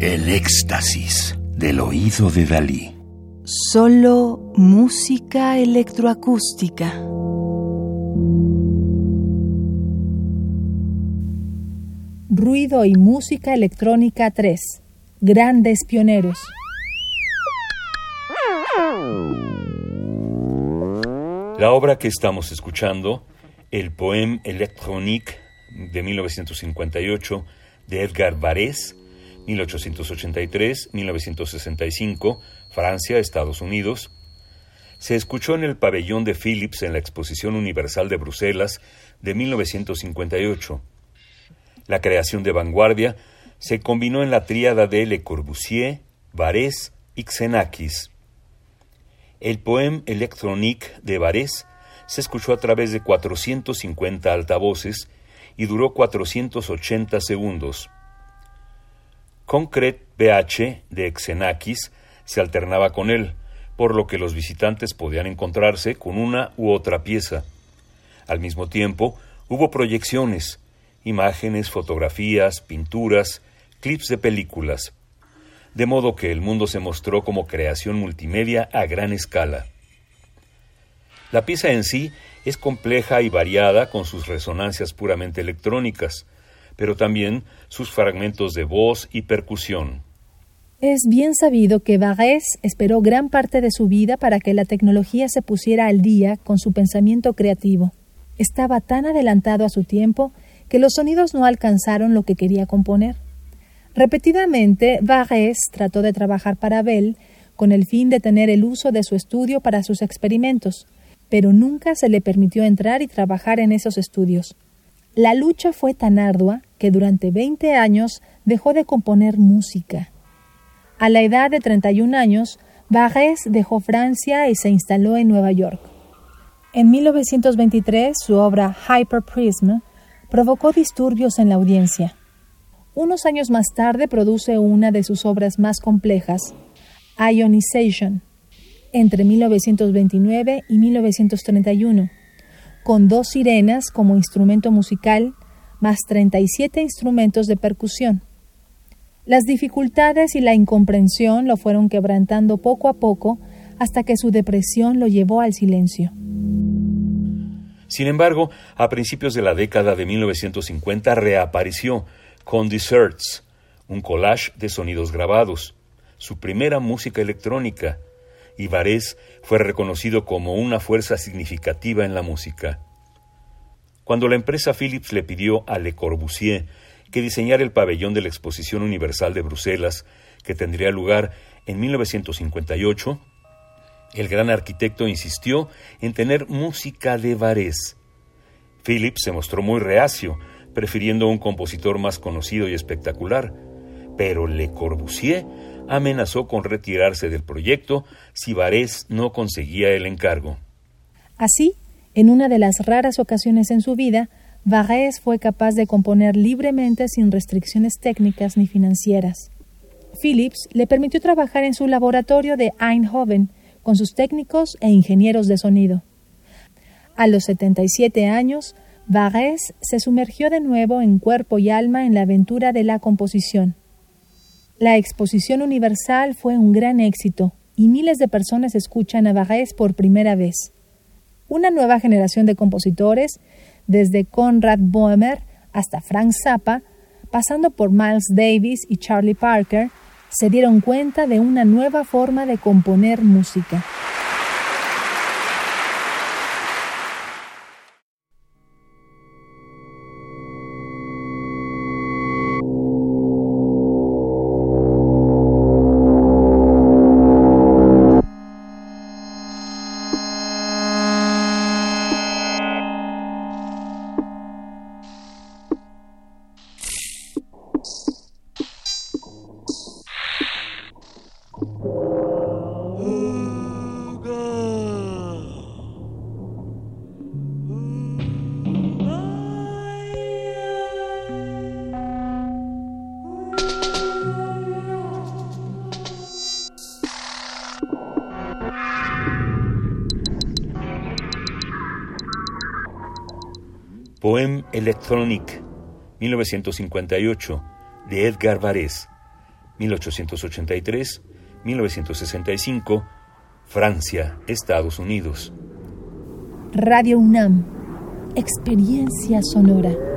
El éxtasis del oído de Dalí. Solo música electroacústica. Ruido y música electrónica 3. Grandes pioneros. La obra que estamos escuchando, el Poème électronique de 1958 de Edgar Varese, 1883-1965, Francia, Estados Unidos, se escuchó en el pabellón de Philips en la Exposición Universal de Bruselas de 1958. La creación de vanguardia se combinó en la tríada de Le Corbusier, Varese y Xenakis. El poema Electronique de Varese se escuchó a través de 450 altavoces y duró 480 segundos. Concret BH de Xenakis se alternaba con él, por lo que los visitantes podían encontrarse con una u otra pieza. Al mismo tiempo, hubo proyecciones, imágenes, fotografías, pinturas, clips de películas, de modo que el mundo se mostró como creación multimedia a gran escala. La pieza en sí es compleja y variada con sus resonancias puramente electrónicas, pero también sus fragmentos de voz y percusión. Es bien sabido que Varese esperó gran parte de su vida para que la tecnología se pusiera al día con su pensamiento creativo. Estaba tan adelantado a su tiempo que los sonidos no alcanzaron lo que quería componer. Repetidamente, Varese trató de trabajar para Bell con el fin de tener el uso de su estudio para sus experimentos, pero nunca se le permitió entrar y trabajar en esos estudios. La lucha fue tan ardua que durante 20 años dejó de componer música. A la edad de 31 años, Varese dejó Francia y se instaló en Nueva York. En 1923, su obra Hyperprism provocó disturbios en la audiencia. Unos años más tarde produce una de sus obras más complejas, Ionization, entre 1929 y 1931 con dos sirenas como instrumento musical, más 37 instrumentos de percusión. Las dificultades y la incomprensión lo fueron quebrantando poco a poco hasta que su depresión lo llevó al silencio. Sin embargo, a principios de la década de 1950 reapareció con Desserts, un collage de sonidos grabados, su primera música electrónica, y Varese fue reconocido como una fuerza significativa en la música. Cuando la empresa Philips le pidió a Le Corbusier que diseñara el pabellón de la Exposición Universal de Bruselas, que tendría lugar en 1958, el gran arquitecto insistió en tener música de Varese. Philips se mostró muy reacio, prefiriendo un compositor más conocido y espectacular, pero Le Corbusier amenazó con retirarse del proyecto si Varese no conseguía el encargo. Así, en una de las raras ocasiones en su vida, Varese fue capaz de componer libremente sin restricciones técnicas ni financieras. Philips le permitió trabajar en su laboratorio de Eindhoven con sus técnicos e ingenieros de sonido. A los 77 años, Varese se sumergió de nuevo en cuerpo y alma en la aventura de la composición. La exposición universal fue un gran éxito y miles de personas escuchan a Varese por primera vez. Una nueva generación de compositores, desde Conrad Boehmer hasta Frank Zappa, pasando por Miles Davis y Charlie Parker, se dieron cuenta de una nueva forma de componer música. Poème électronique, 1958, de Edgar Varese. 1883, 1965, Francia, Estados Unidos. Radio UNAM, experiencia sonora.